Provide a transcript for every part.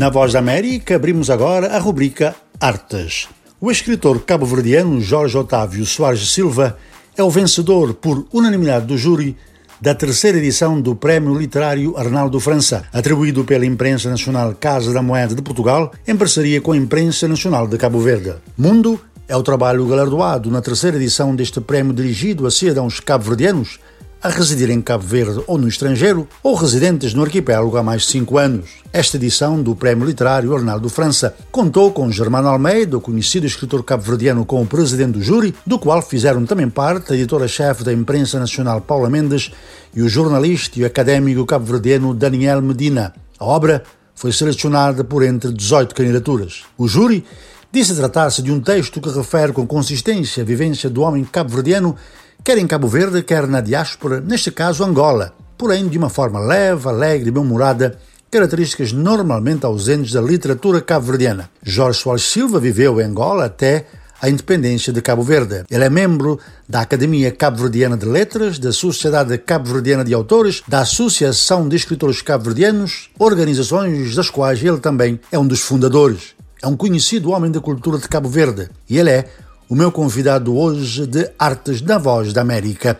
Na Voz da América, abrimos agora a rubrica Artes. O escritor cabo-verdiano Jorge Otávio Soares Silva é o vencedor, por unanimidade do júri, da terceira edição do Prémio Literário Arnaldo França, atribuído pela Imprensa Nacional Casa da Moeda de Portugal, em parceria com a Imprensa Nacional de Cabo Verde. Mundo é o trabalho galardoado na terceira edição deste prémio dirigido a cidadãos cabo-verdianos a residir em Cabo Verde ou no estrangeiro, ou residentes no arquipélago há mais de cinco anos. Esta edição do Prémio Literário Arnaldo França contou com Germano Almeida, o conhecido escritor cabo-verdiano como presidente do júri, do qual fizeram também parte a editora-chefe da imprensa nacional Paula Mendes e o jornalista e académico cabo-verdiano Daniel Medina. A obra foi selecionada por entre 18 candidaturas. O júri disse tratar-se de um texto que refere com consistência a vivência do homem cabo-verdiano quer em Cabo Verde, quer na diáspora, neste caso Angola, porém de uma forma leve, alegre e bem-humorada, características normalmente ausentes da literatura cabo-verdiana. Jorge Soares Silva viveu em Angola até a independência de Cabo Verde. Ele é membro da Academia Cabo-Verdiana de Letras, da Sociedade Cabo-Verdiana de Autores, da Associação de Escritores Cabo-Verdianos, organizações das quais ele também é um dos fundadores. É um conhecido homem da cultura de Cabo Verde e ele é o meu convidado hoje de Artes da Voz da América.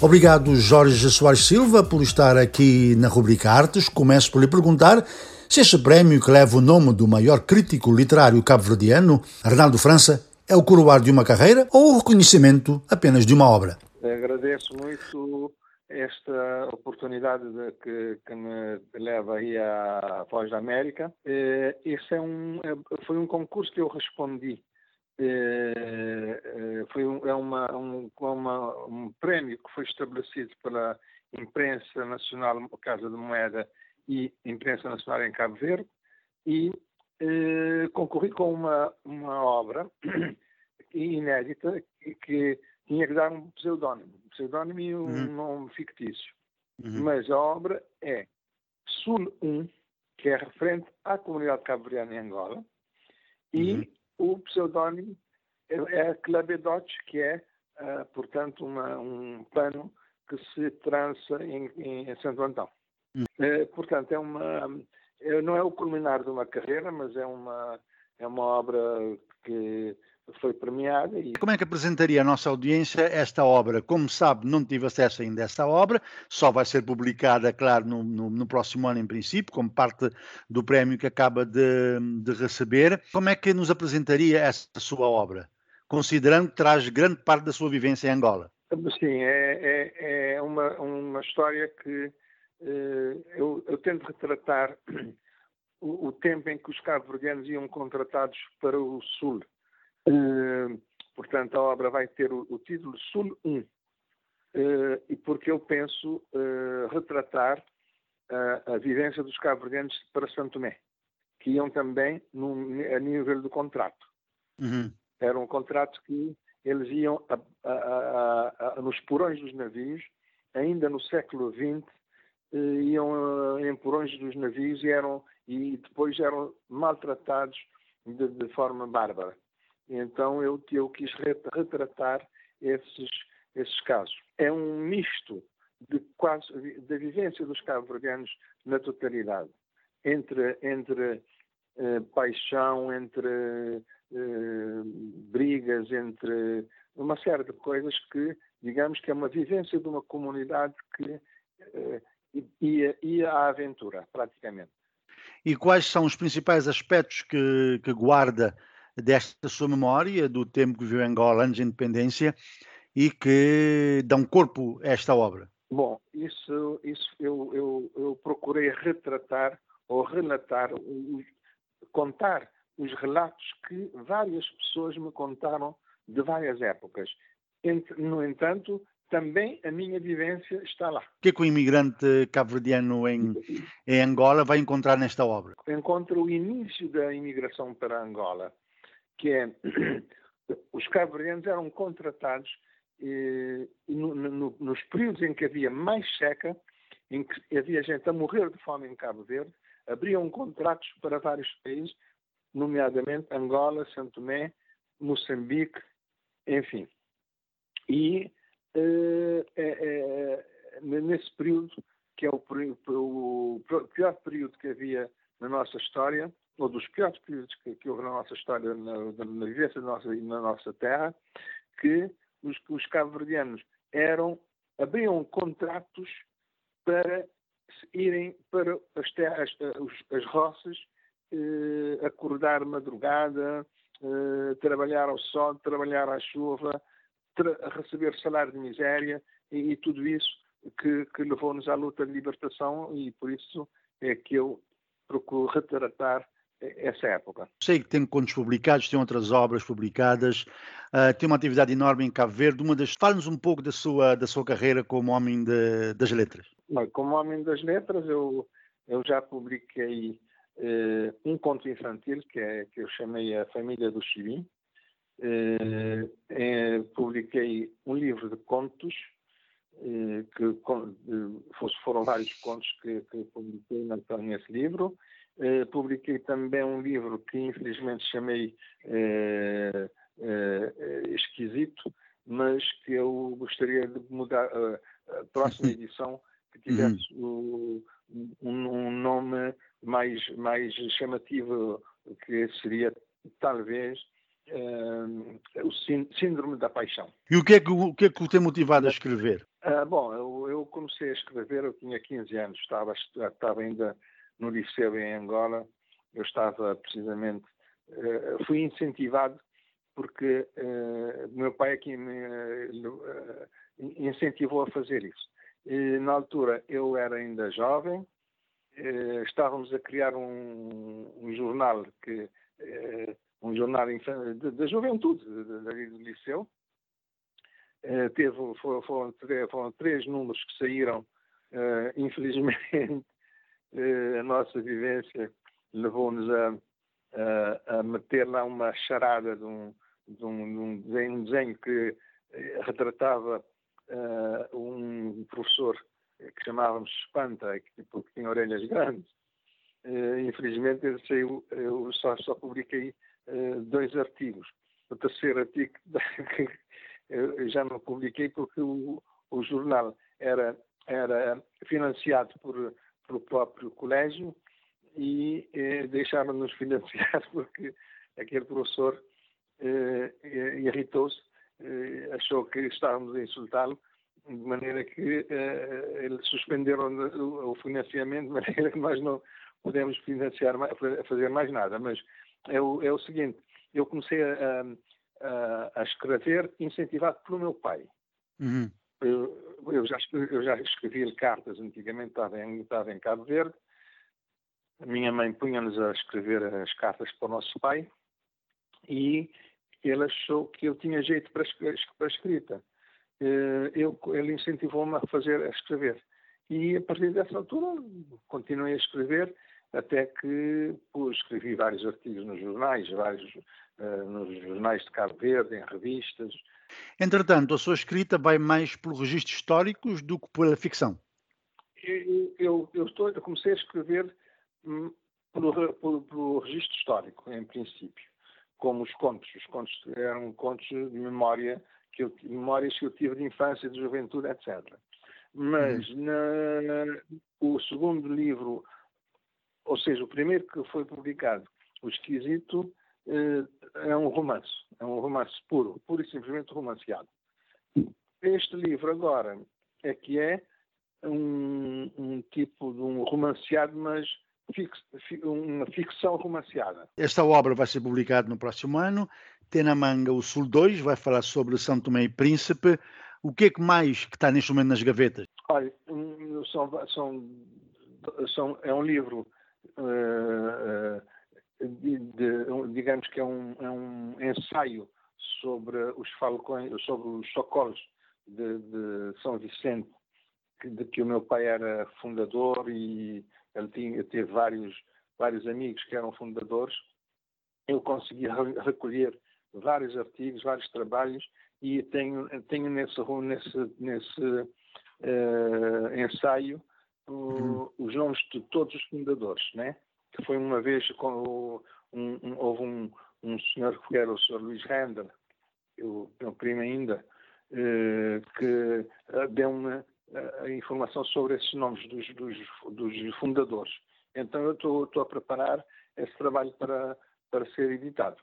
Obrigado, Jorge Soares Silva, por estar aqui na rubrica Artes. Começo por lhe perguntar se este prémio, que leva o nome do maior crítico literário cabo-verdiano, Arnaldo França, é o coroar de uma carreira ou o reconhecimento apenas de uma obra. Agradeço muito esta oportunidade de, que, que, me leva aí à Voz da América. Eh, esse é um, é, foi um concurso que eu respondi. Eh, eh, foi um, é uma, um, uma, um prémio que foi estabelecido pela Imprensa Nacional Casa de Moeda e Imprensa Nacional em Cabo Verde e concorri com uma, uma obra inédita que, que tinha que dar um pseudónimo, um pseudónimo e um uhum. nome fictício. Uhum. Mas a obra é Sul 1, que é referente à comunidade cabo-verdiana em Angola, e uhum. o pseudónimo é, é Clabedote, que é, uh, portanto, uma, um pano que se trança em, em Santo Antão. Uh, portanto, é uma, não é o culminar de uma carreira, mas é uma, é uma obra que foi premiada. E... Como é que apresentaria à nossa audiência esta obra? Como sabe, não tive acesso ainda a esta obra, só vai ser publicada, claro, no, no, no próximo ano, em princípio, como parte do prémio que acaba de, de, receber. Como é que nos apresentaria esta sua obra, considerando que traz grande parte da sua vivência em Angola? Sim, é, é, é uma, uma história que eh, eu, eu tento retratar o, o tempo em que os cabo-verdianos iam contratados para o Sul portanto, a obra vai ter o, o título Sul 1, uh, e porque eu penso retratar a vivência dos cabo-verdianos para Santo Tomé, que iam também no, a nível do contrato. Uhum. Era um contrato que eles iam a, a, a, nos porões dos navios, ainda no século XX, iam em porões dos navios e, eram, e depois eram maltratados de, de forma bárbara. Então eu, eu quis retratar esses, esses casos. É um misto de quase, da vivência dos cabo-verdianos na totalidade, entre, entre eh, paixão, entre eh, brigas, entre uma série de coisas que, digamos que é uma vivência de uma comunidade que eh, ia, ia à aventura, praticamente. E quais são os principais aspectos que, que guarda desta sua memória, do tempo que viveu em Angola antes da independência, e que dão corpo a esta obra? Bom, isso, isso eu, eu, eu procurei retratar ou relatar, contar os relatos que várias pessoas me contaram de várias épocas. No entanto, também a minha vivência está lá. O que é que o imigrante cabo-verdiano em, em Angola vai encontrar nesta obra? Encontra o início da imigração para Angola que é os cabo-verdianos eram contratados eh, no, no, nos períodos em que havia mais seca, em que havia gente a morrer de fome em Cabo Verde, abriam contratos para vários países, nomeadamente Angola, Santo Tomé, Moçambique, enfim. E é, é, nesse período, que é o, o, pior período que havia na nossa história, ou dos piores que, que houve na nossa história, na, na vivência da nossa, na nossa terra, que os, os cabo-verdianos eram, abriam contratos para irem para as terras, as, as roças, eh, acordar madrugada, eh, trabalhar ao sol, trabalhar à chuva, receber salário de miséria e, e tudo isso que, que levou-nos à luta de libertação e por isso é que eu procuro retratar essa época. Sei que tem contos publicados, tem outras obras publicadas, uh, tem uma atividade enorme em Cabo Verde. Uma das... Fale-nos um pouco da sua, da sua carreira como homem de, das letras. Como homem das letras, eu, eu já publiquei uh, um conto infantil que, é, que eu chamei A Família do Chibim. Uh, publiquei um livro de contos que foram vários contos que, que publiquei nesse livro. Eh, publiquei também um livro que infelizmente chamei eh, eh, esquisito, mas que eu gostaria de mudar a próxima edição que tivesse uhum. um, um, nome mais, mais chamativo, que seria talvez o síndrome da paixão. E o que é que o, que é que o tem motivado a escrever? Ah, bom, eu, eu, comecei a escrever, eu tinha 15 anos, estava, estava ainda no Liceu em Angola, eu estava precisamente, uh, fui incentivado porque uh, meu pai aqui me uh, incentivou a fazer isso. E, na altura eu era ainda jovem, estávamos a criar um, um jornal que um jornal da juventude vida do liceu. teve foram, foram, três números que saíram, infelizmente a nossa vivência levou-nos a, a, a, meter lá uma charada de um, de um, de um, desenho, que eh, retratava uh, um professor que chamávamos Espanta, que, tipo, tinha orelhas grandes. Uh, infelizmente, eu só, só publiquei uh, dois artigos. O terceiro artigo eu já não publiquei porque o, o jornal era, era financiado por pelo próprio colégio e eh, deixaram-nos financiar porque aquele professor eh, eh, irritou-se, eh, achou que estávamos a insultá-lo, de maneira que eh, eles suspenderam o, financiamento, de maneira que nós não podemos financiar, fazer mais nada. Mas é o, é o seguinte, eu comecei a, a, a escrever incentivado pelo meu pai. Uhum. Eu, eu já, eu já escrevi cartas antigamente, estava em, estava em Cabo Verde. A minha mãe punha-nos a escrever as cartas para o nosso pai e ele achou que eu tinha jeito para, para escrita. Eh, eu, ele incentivou-me a fazer, a escrever. E a partir dessa altura continuei a escrever até que pô, escrevi vários artigos nos jornais, vários uh, nos jornais de Cabo Verde, em revistas, Entretanto, a sua escrita vai mais pelos registros históricos do que pela ficção. Eu, eu, eu, estou, eu comecei a escrever hum, pelo, pelo, pelo, registro histórico, em princípio, como os contos. Os contos eram contos de memória, que eu, memórias que eu tive de infância, de juventude, etc. Mas uhum. na, o segundo livro, ou seja, o primeiro que foi publicado, O Esquisito, eh, é um romance, é um romance puro, puro e simplesmente romanceado. Este livro agora é que é um, um tipo de um romanceado, mas fix, uma ficção romanceada. Esta obra vai ser publicada no próximo ano. Tem na manga o Sul 2, vai falar sobre São Tomé e Príncipe. O que é que mais que está neste momento nas gavetas? Olha, são, são, são é um livro de, de, digamos que é um, é um, ensaio sobre os falcões, sobre os socorros de, de São Vicente, de que o meu pai era fundador e ele tinha, teve vários, vários amigos que eram fundadores. Eu consegui recolher vários artigos, vários trabalhos e tenho, tenho nesse, nesse, nesse uh, ensaio uh, os nomes de todos os fundadores, né? que foi uma vez com um, um, houve um, um senhor que era o Sr. Luís Render, o meu primo ainda, que deu-me a informação sobre esses nomes dos, dos, dos fundadores. Então eu estou, a preparar esse trabalho para, para ser editado.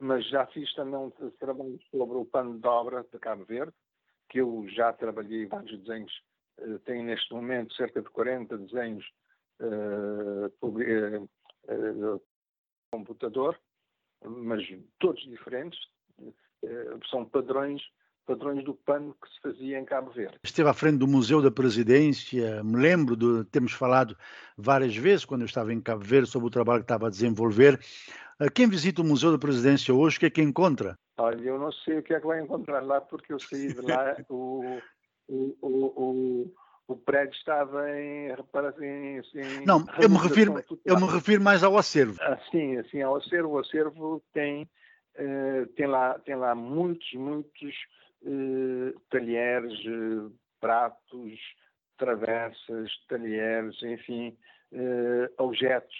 Mas já fiz também um trabalho sobre o pano de obra de Cabo Verde, que eu já trabalhei vários desenhos, tenho neste momento cerca de 40 desenhos uh, computador, mas todos diferentes, são padrões padrões do pano que se fazia em Cabo Verde. Esteve à frente do Museu da Presidência, me lembro de termos falado várias vezes, quando eu estava em Cabo Verde, sobre o trabalho que estava a desenvolver. Quem visita o Museu da Presidência hoje, o que é que encontra? Olha, eu não sei o que é que vai encontrar lá, porque eu saí de lá, o, o, prédio estava em reparação. Em, não, eu me, refiro, eu me refiro mais ao acervo. Assim, assim, ao acervo. O acervo tem, uh, tem, lá, tem lá muitos, muitos uh, talheres, uh, pratos, travessas, talheres, enfim, objetos,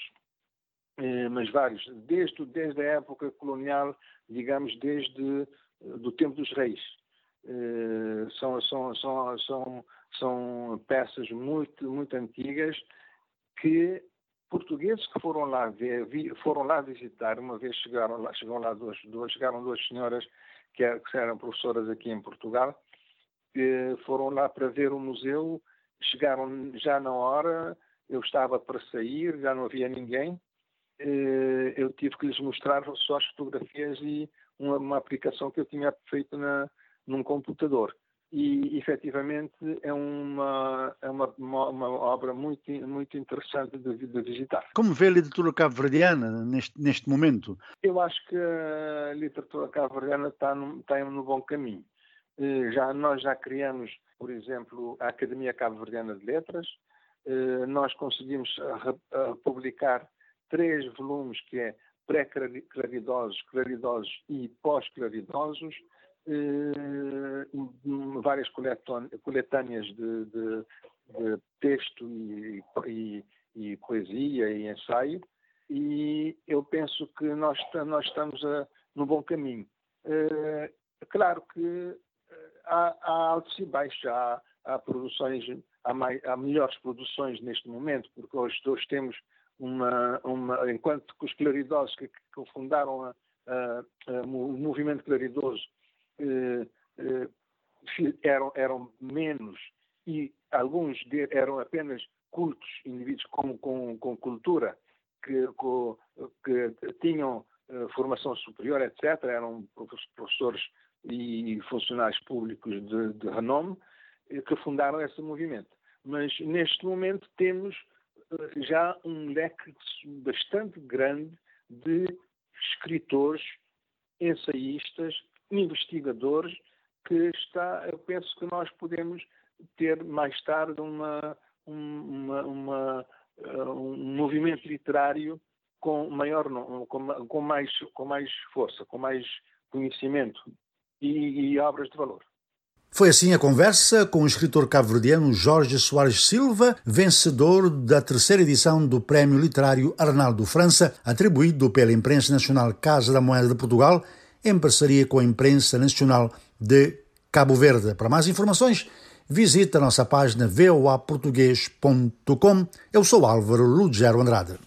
mas vários, desde, desde a época colonial, digamos, desde do tempo dos reis. São, são, são, são, são peças muito, muito antigas que portugueses que foram lá ver, foram lá visitar, uma vez chegaram lá, chegaram lá duas, duas, chegaram duas senhoras que, que eram professoras aqui em Portugal, que foram lá para ver o museu, chegaram já na hora, eu estava para sair, já não havia ninguém, eh, eu tive que lhes mostrar só as fotografias e uma, uma aplicação que eu tinha feito na, num computador e efetivamente é uma, é uma, uma, uma obra muito, muito interessante de, de, visitar. Como vê a literatura cabo-verdiana neste, neste momento? Eu acho que a literatura cabo-verdiana está no, está no bom caminho. Eh, já, nós já criamos, por exemplo, a Academia Cabo-Verdiana de Letras, eh, nós conseguimos publicar três volumes que é pré-claridosos, claridosos e pós-claridosos, eh, várias coletâneas de, de, de texto e, e, e, poesia e ensaio, e eu penso que nós, nós estamos a, no bom caminho. Eh, claro que eh, há, há altos e baixos, há, há produções, há, há, melhores produções neste momento, porque hoje, hoje temos uma, uma, enquanto que os claridosos que, que fundaram a, a, a, o movimento claridoso eh, eh, eram, eram menos e alguns de, eram apenas cultos, indivíduos com, com, com cultura, que, com, que tinham formação superior, etc., eram professores e funcionários públicos de, de renome, que fundaram esse movimento. Mas neste momento temos já um leque bastante grande de escritores, ensaístas, investigadores que está, eu penso que nós podemos ter mais tarde uma, uma, uma uh, um movimento literário com maior com, com, mais com mais força, com mais conhecimento e, e obras de valor. Foi assim a conversa com o escritor cabo-verdiano Jorge Soares Silva, vencedor da terceira edição do Prémio Literário Arnaldo França, atribuído pela Imprensa Nacional Casa da Moeda de Portugal em parceria com a imprensa nacional de Cabo Verde. Para mais informações, visite a nossa página voaportuguês.com. Eu sou Álvaro Lugero Andrade.